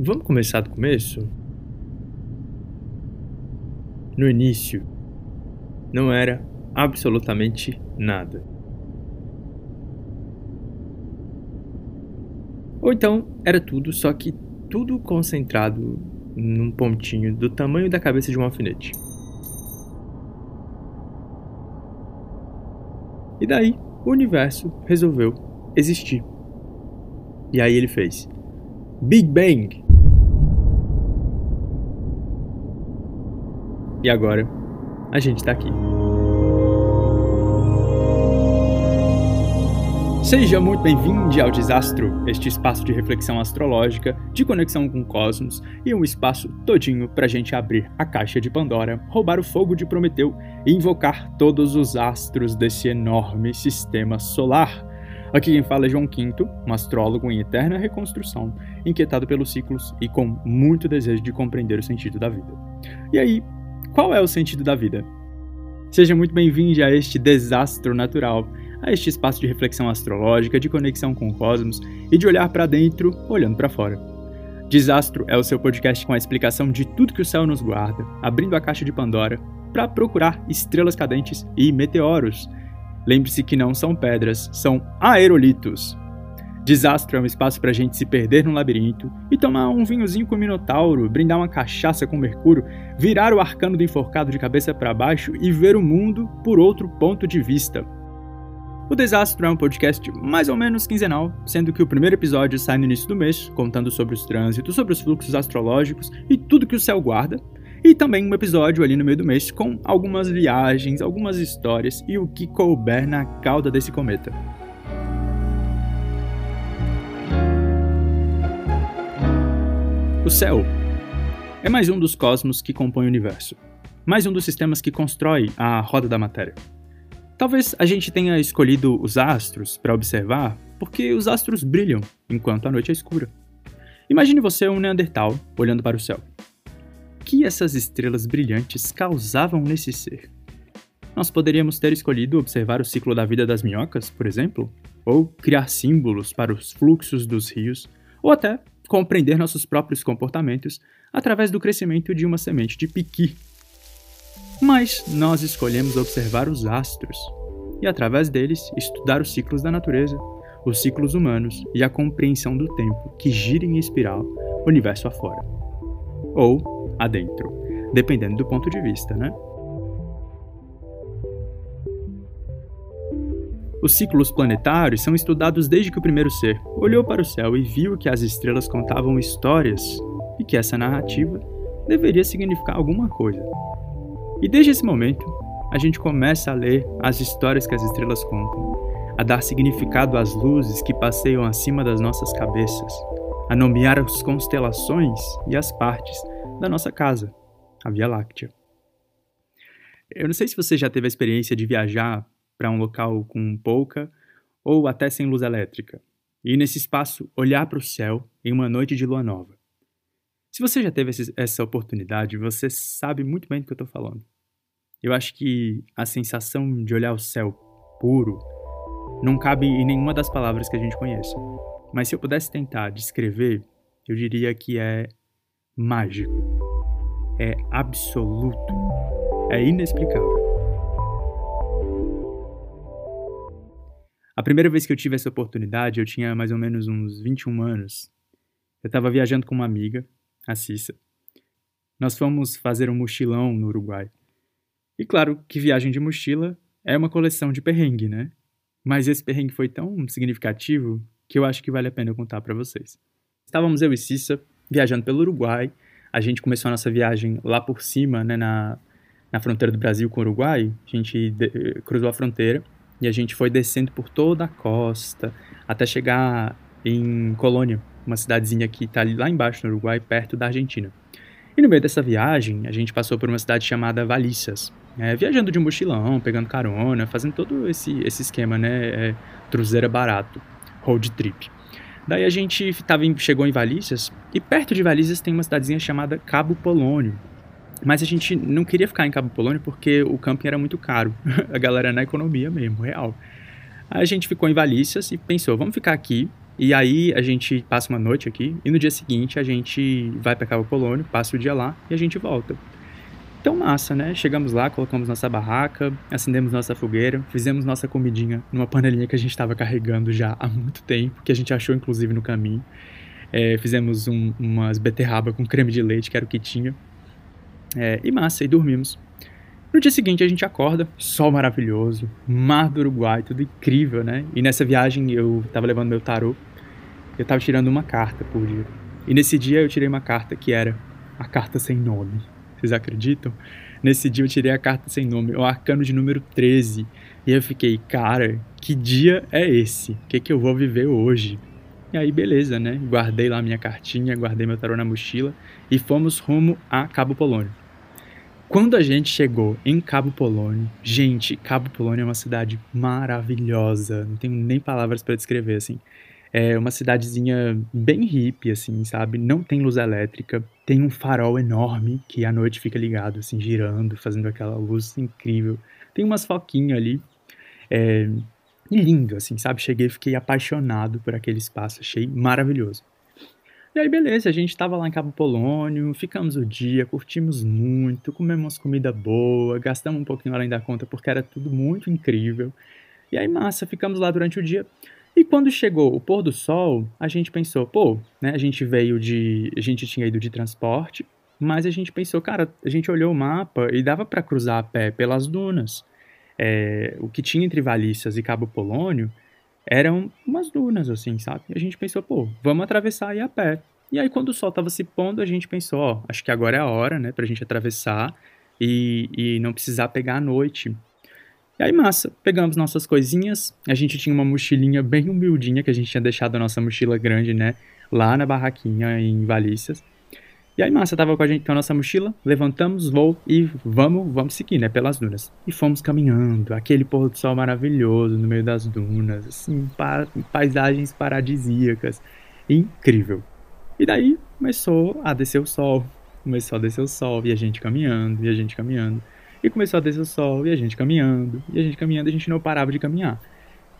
Vamos começar do começo? No início, não era absolutamente nada. Ou então era tudo, só que tudo concentrado num pontinho do tamanho da cabeça de um alfinete. E daí o universo resolveu existir. E aí ele fez Big Bang. E agora a gente tá aqui. Seja muito bem-vindo ao Desastro, este espaço de reflexão astrológica, de conexão com o cosmos e um espaço todinho pra gente abrir a caixa de Pandora, roubar o fogo de Prometeu e invocar todos os astros desse enorme sistema solar. Aqui quem fala é João Quinto, um astrólogo em eterna reconstrução, inquietado pelos ciclos e com muito desejo de compreender o sentido da vida. E aí, qual é o sentido da vida? Seja muito bem-vindo a este desastro natural a este espaço de reflexão astrológica, de conexão com o cosmos e de olhar para dentro, olhando para fora. Desastro é o seu podcast com a explicação de tudo que o céu nos guarda, abrindo a caixa de Pandora para procurar estrelas cadentes e meteoros. Lembre-se que não são pedras, são aerolitos. Desastro é um espaço para a gente se perder num labirinto e tomar um vinhozinho com o Minotauro, brindar uma cachaça com Mercúrio, virar o arcano do enforcado de cabeça para baixo e ver o mundo por outro ponto de vista. O Desastro é um podcast mais ou menos quinzenal, sendo que o primeiro episódio sai no início do mês, contando sobre os trânsitos, sobre os fluxos astrológicos e tudo que o céu guarda, e também um episódio ali no meio do mês com algumas viagens, algumas histórias e o que couber na cauda desse cometa. O céu é mais um dos cosmos que compõe o universo, mais um dos sistemas que constrói a roda da matéria. Talvez a gente tenha escolhido os astros para observar porque os astros brilham enquanto a noite é escura. Imagine você um Neandertal olhando para o céu. O que essas estrelas brilhantes causavam nesse ser? Nós poderíamos ter escolhido observar o ciclo da vida das minhocas, por exemplo, ou criar símbolos para os fluxos dos rios, ou até compreender nossos próprios comportamentos através do crescimento de uma semente de piqui mas nós escolhemos observar os astros e, através deles, estudar os ciclos da natureza, os ciclos humanos e a compreensão do tempo que gira em espiral universo afora. Ou adentro, dependendo do ponto de vista, né? Os ciclos planetários são estudados desde que o primeiro ser olhou para o céu e viu que as estrelas contavam histórias e que essa narrativa deveria significar alguma coisa. E desde esse momento, a gente começa a ler as histórias que as estrelas contam, a dar significado às luzes que passeiam acima das nossas cabeças, a nomear as constelações e as partes da nossa casa, a Via Láctea. Eu não sei se você já teve a experiência de viajar para um local com pouca ou até sem luz elétrica, e nesse espaço olhar para o céu em uma noite de lua nova. Se você já teve essa oportunidade, você sabe muito bem do que eu estou falando. Eu acho que a sensação de olhar o céu puro não cabe em nenhuma das palavras que a gente conhece. Mas se eu pudesse tentar descrever, eu diria que é mágico, é absoluto, é inexplicável. A primeira vez que eu tive essa oportunidade, eu tinha mais ou menos uns 21 anos. Eu estava viajando com uma amiga a Cissa. Nós fomos fazer um mochilão no Uruguai. E claro que viagem de mochila é uma coleção de perrengue, né? Mas esse perrengue foi tão significativo que eu acho que vale a pena eu contar para vocês. Estávamos eu e Cissa viajando pelo Uruguai. A gente começou a nossa viagem lá por cima, né, na, na fronteira do Brasil com o Uruguai. A gente de, eh, cruzou a fronteira e a gente foi descendo por toda a costa até chegar em Colônia, uma cidadezinha que está lá embaixo no Uruguai, perto da Argentina. E no meio dessa viagem, a gente passou por uma cidade chamada Valícias, é, viajando de mochilão, pegando carona, fazendo todo esse, esse esquema, né? É, cruzeiro barato, road trip. Daí a gente tava em, chegou em Valícias, e perto de Valícias tem uma cidadezinha chamada Cabo Polônio. Mas a gente não queria ficar em Cabo Polônio porque o camping era muito caro. a galera na economia mesmo, real. A gente ficou em Valícias e pensou, vamos ficar aqui E aí a gente passa uma noite aqui e no dia seguinte a gente vai para Cabo Polônio, passa o dia lá e a gente volta. Então massa, né? Chegamos lá, colocamos nossa barraca, acendemos nossa fogueira, fizemos nossa comidinha numa panelinha que a gente estava carregando já há muito tempo, que a gente achou inclusive no caminho. É, fizemos um, umas beterraba com creme de leite, que era o que tinha. É, e massa, e dormimos. No dia seguinte a gente acorda, sol maravilhoso, mar do Uruguai, tudo incrível, né? E nessa viagem eu tava levando meu tarô, eu tava tirando uma carta por dia. E nesse dia eu tirei uma carta que era a carta sem nome. Vocês acreditam? Nesse dia eu tirei a carta sem nome, o arcano de número 13. E eu fiquei, cara, que dia é esse? O que, que eu vou viver hoje? E aí, beleza, né? Guardei lá minha cartinha, guardei meu tarô na mochila e fomos rumo a Cabo Polônio. Quando a gente chegou em Cabo Polônio, gente, Cabo Polônio é uma cidade maravilhosa, não tenho nem palavras para descrever assim. É uma cidadezinha bem hippie, assim, sabe? Não tem luz elétrica, tem um farol enorme que à noite fica ligado, assim, girando, fazendo aquela luz incrível. Tem umas foquinhas ali. É, lindo, assim, sabe? Cheguei fiquei apaixonado por aquele espaço, achei maravilhoso. E aí, beleza, a gente tava lá em Cabo Polônio, ficamos o dia, curtimos muito, comemos comida boa, gastamos um pouquinho além da conta porque era tudo muito incrível. E aí, massa, ficamos lá durante o dia. E quando chegou o pôr do sol, a gente pensou, pô, né, a gente veio de. A gente tinha ido de transporte, mas a gente pensou, cara, a gente olhou o mapa e dava para cruzar a pé pelas dunas. É, o que tinha entre Valícias e Cabo Polônio eram umas dunas, assim, sabe? E a gente pensou, pô, vamos atravessar aí a pé. E aí, quando o sol tava se pondo, a gente pensou, ó, acho que agora é a hora, né, pra gente atravessar e, e não precisar pegar a noite. E aí, massa, pegamos nossas coisinhas. A gente tinha uma mochilinha bem humildinha, que a gente tinha deixado a nossa mochila grande, né, lá na barraquinha em Valícias. E aí, massa, tava com a gente com a nossa mochila, levantamos, voo e vamos, vamos seguir, né, pelas dunas. E fomos caminhando, aquele pôr do sol maravilhoso no meio das dunas, assim, pa paisagens paradisíacas, incrível. E daí começou a descer o sol, começou a descer o sol e a gente caminhando, e a gente caminhando. E começou a descer o sol e a gente caminhando, e a gente caminhando, a gente não parava de caminhar.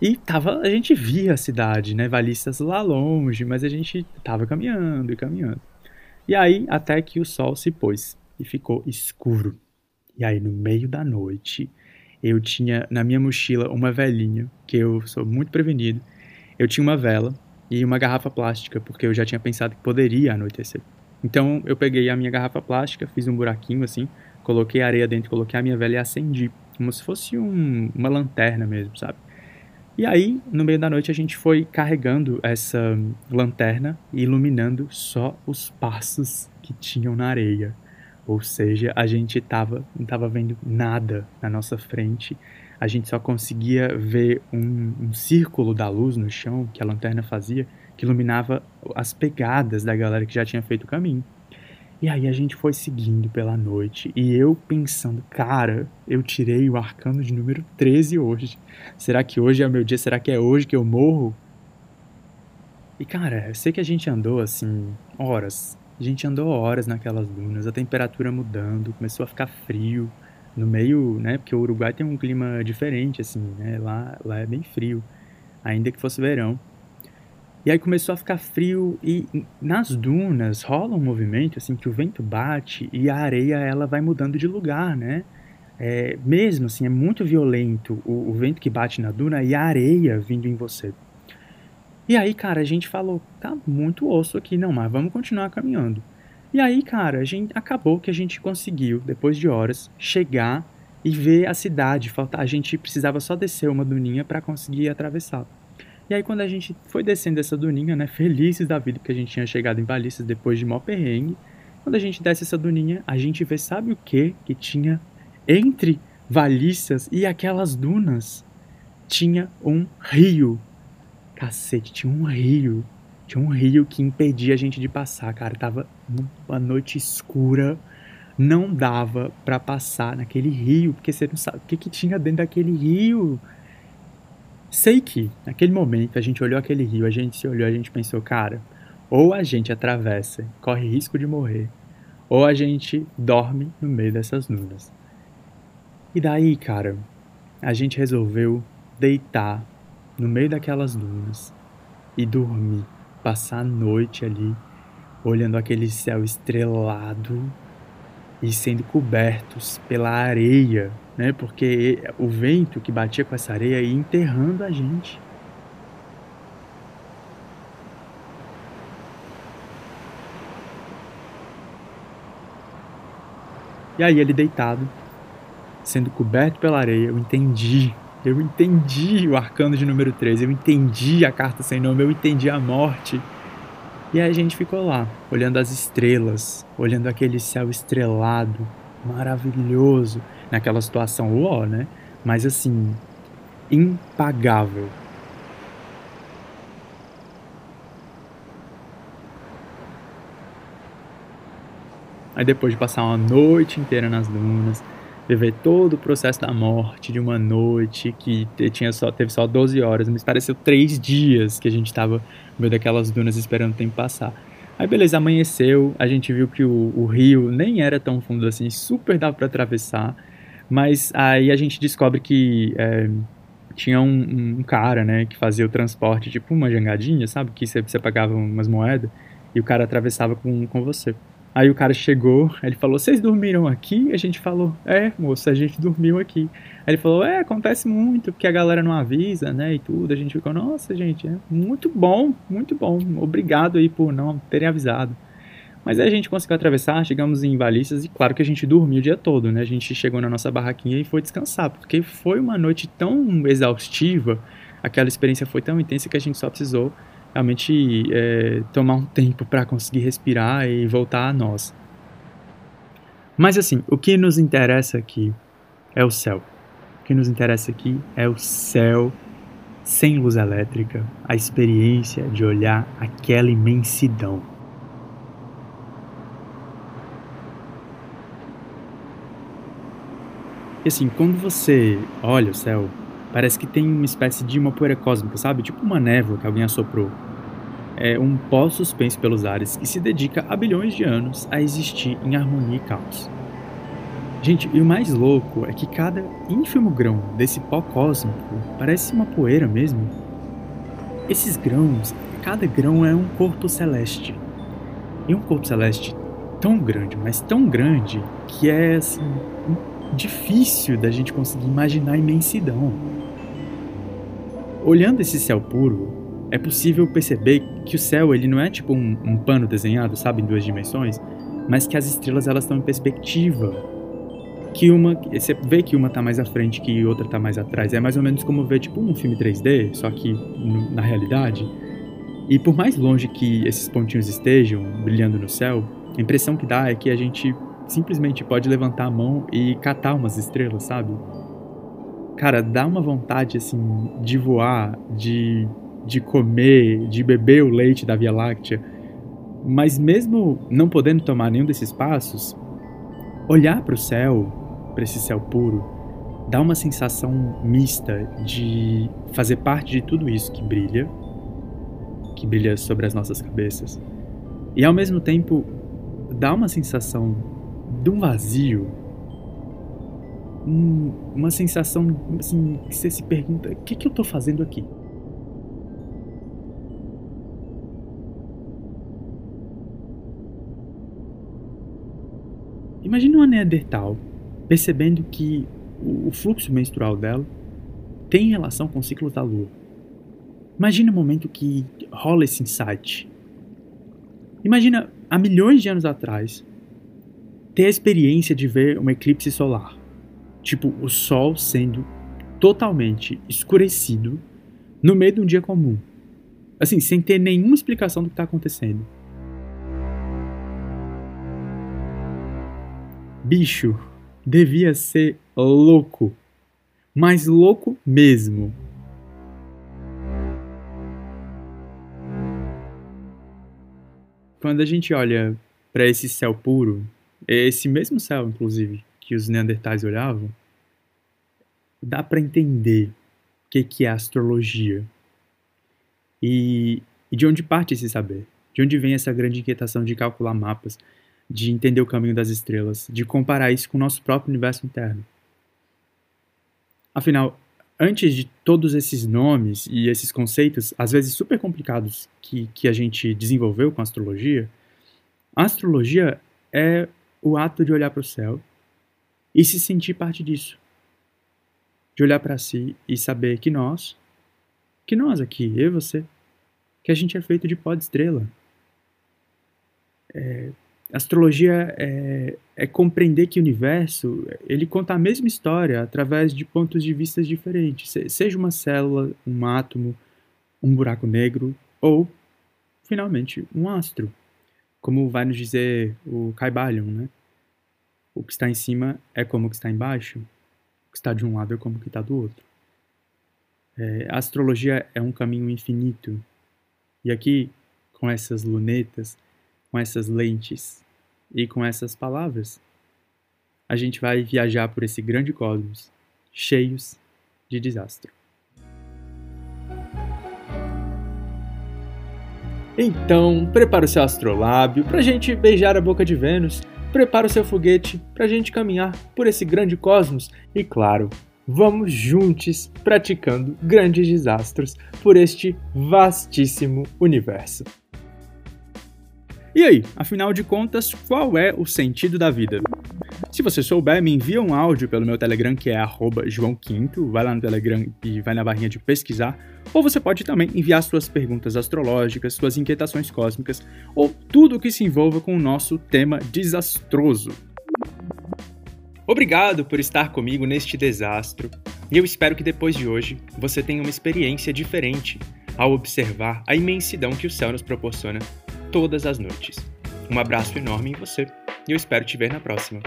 E tava, a gente via a cidade, né, Valistas lá longe, mas a gente tava caminhando e caminhando. E aí, até que o sol se pôs e ficou escuro. E aí, no meio da noite, eu tinha na minha mochila uma velinha, que eu sou muito prevenido. Eu tinha uma vela e uma garrafa plástica, porque eu já tinha pensado que poderia anoitecer. Então, eu peguei a minha garrafa plástica, fiz um buraquinho assim, coloquei areia dentro, coloquei a minha vela e acendi, como se fosse um, uma lanterna mesmo, sabe? E aí, no meio da noite, a gente foi carregando essa lanterna e iluminando só os passos que tinham na areia. Ou seja, a gente tava, não estava vendo nada na nossa frente. A gente só conseguia ver um, um círculo da luz no chão que a lanterna fazia, que iluminava as pegadas da galera que já tinha feito o caminho. E aí a gente foi seguindo pela noite e eu pensando, cara, eu tirei o arcano de número 13 hoje. Será que hoje é o meu dia? Será que é hoje que eu morro? E cara, eu sei que a gente andou assim, horas. A gente andou horas naquelas dunas, a temperatura mudando, começou a ficar frio no meio, né? Porque o Uruguai tem um clima diferente, assim, né? Lá, lá é bem frio, ainda que fosse verão. E aí começou a ficar frio e nas dunas rola um movimento assim que o vento bate e a areia ela vai mudando de lugar, né? É, mesmo assim, é muito violento o, o, vento que bate na duna e a areia vindo em você. E aí, cara, a gente falou, tá muito osso aqui, não, mas vamos continuar caminhando. E aí, cara, a gente acabou que a gente conseguiu, depois de horas, chegar e ver a cidade. A gente precisava só descer uma duninha para conseguir atravessar. E aí quando a gente foi descendo essa duninha, né, felizes da vida porque a gente tinha chegado em Balistas depois de mó perrengue, quando a gente desce essa duninha, a gente vê, sabe o que que tinha entre Valícias e aquelas dunas? Tinha um rio. Cacete, tinha um rio. Tinha um rio que impedia a gente de passar, cara. Tava uma noite escura. Não dava para passar naquele rio, porque você não sabe o que, que tinha dentro daquele rio. Sei que, naquele momento, a gente olhou aquele rio, a gente se olhou, a gente pensou, cara, ou a gente atravessa, corre risco de morrer, ou a gente dorme no meio dessas dunas. E daí, cara, a gente resolveu deitar no meio daquelas dunas e dormir, passar a noite ali olhando aquele céu estrelado e sendo cobertos pela areia, né? Porque o vento que batia com essa areia ia enterrando a gente. E aí ele deitado, sendo coberto pela areia, eu entendi. Eu entendi o arcano de número 13, eu entendi a carta sem nome, eu entendi a morte. E aí a gente ficou lá, olhando as estrelas, olhando aquele céu estrelado, maravilhoso, naquela situação uó, né? Mas assim, impagável. Aí depois de passar uma noite inteira nas dunas, viver todo o processo da morte de uma noite que tinha só, teve só 12 horas, mas pareceu três dias que a gente estava no meio daquelas dunas esperando o tempo passar. Aí beleza, amanheceu, a gente viu que o, o rio nem era tão fundo assim, super dava para atravessar, mas aí a gente descobre que é, tinha um, um, cara, né, que fazia o transporte, tipo uma jangadinha, sabe, que você, pagava umas moedas e o cara atravessava com, com você. Aí o cara chegou, ele falou: Vocês dormiram aqui? A gente falou: É, moço, a gente dormiu aqui. Aí ele falou: É, acontece muito, porque a galera não avisa, né? E tudo. A gente ficou: Nossa, gente, é muito bom, muito bom. Obrigado aí por não terem avisado. Mas aí a gente conseguiu atravessar, chegamos em Valícias e claro que a gente dormiu o dia todo, né? A gente chegou na nossa barraquinha e foi descansar, porque foi uma noite tão exaustiva, aquela experiência foi tão intensa que a gente só precisou realmente é, tomar um tempo para conseguir respirar e voltar a nós. Mas assim, o que nos interessa aqui é o céu. O que nos interessa aqui é o céu sem luz elétrica, a experiência de olhar aquela imensidão. E assim, quando você olha o céu, parece que tem uma espécie de uma poeira cósmica, sabe? Tipo uma névoa que alguém assoprou é um pó suspenso pelos ares que se dedica há bilhões de anos a existir em harmonia e caos. Gente, e o mais louco é que cada ínfimo grão desse pó cósmico parece uma poeira mesmo. Esses grãos, cada grão é um corpo celeste. E um corpo celeste tão grande, mas tão grande, que é assim, difícil da gente conseguir imaginar a imensidão. Olhando esse céu puro, é possível perceber que o céu ele não é tipo um, um, pano desenhado, sabe, em duas dimensões, mas que as estrelas elas estão em perspectiva. Que uma, você vê que uma está mais à frente que outra está mais atrás. É mais ou menos como ver tipo um filme 3D, só que na realidade. E por mais longe que esses pontinhos estejam brilhando no céu, a impressão que dá é que a gente simplesmente pode levantar a mão e catar umas estrelas, sabe? Cara, dá uma vontade assim de voar, de de comer, de beber o leite da Via Láctea. Mas mesmo não podendo tomar nenhum desses passos, olhar para o céu, para esse céu puro, dá uma sensação mista de fazer parte de tudo isso que brilha, que brilha sobre as nossas cabeças. E ao mesmo tempo dá uma sensação de um vazio, uma sensação assim, que você se pergunta: o que, que eu estou fazendo aqui? Imagine uma Neandertal percebendo que o fluxo menstrual dela tem relação com os ciclos da lua. Imagina o momento que rola esse insight. Imagina há milhões de anos atrás ter a experiência de ver um eclipse solar. Tipo, o sol sendo totalmente escurecido no meio de um dia comum. Assim, sem ter nenhuma explicação do que está acontecendo. Bicho, devia ser louco. Mas louco mesmo. Quando a gente olha para esse céu puro, esse mesmo céu, inclusive, que os neandertais olhavam, dá para entender o que, que é astrologia. E, e de onde parte esse saber? De onde vem essa grande inquietação de calcular mapas? de entender o caminho das estrelas, de comparar isso com o nosso próprio universo interno. Afinal, antes de todos esses nomes e esses conceitos, às vezes super complicados, que, que a gente desenvolveu com a astrologia, a astrologia é o ato de olhar para o céu e se sentir parte disso. De olhar para si e saber que nós, que nós aqui, eu e você, que a gente é feito de pó de estrela. É, astrologia é, é, compreender que o universo ele conta a mesma história através de pontos de vista diferentes, seja uma célula, um átomo, um buraco negro ou, finalmente, um astro, como vai nos dizer o Caibalion, né? O que está em cima é como o que está embaixo, o que está de um lado é como o que está do outro. É, a astrologia é um caminho infinito, e aqui, com essas lunetas, com essas lentes e com essas palavras, a gente vai viajar por esse grande cosmos, cheios de desastre. Então, prepara o seu astrolábio para a gente beijar a boca de Vênus, prepara o seu foguete para a gente caminhar por esse grande cosmos e, claro, vamos juntos praticando grandes desastres por este vastíssimo universo. E aí, afinal de contas, qual é o sentido da vida? Se você souber, me envia um áudio pelo meu Telegram, que é João Quinto. Vai lá no Telegram e vai na barrinha de pesquisar. Ou você pode também enviar suas perguntas astrológicas, suas inquietações cósmicas, ou tudo o que se envolva com o nosso tema desastroso. Obrigado por estar comigo neste desastro, e eu espero que depois de hoje você tenha uma experiência diferente ao observar a imensidão que o céu nos proporciona todas as noites. Um abraço enorme em você e eu espero te ver na próxima.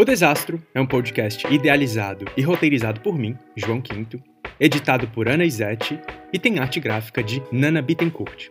O Desastro é um podcast idealizado e roteirizado por mim, João Quinto, editado por Ana Izete e tem arte gráfica de Nana Bittencourt.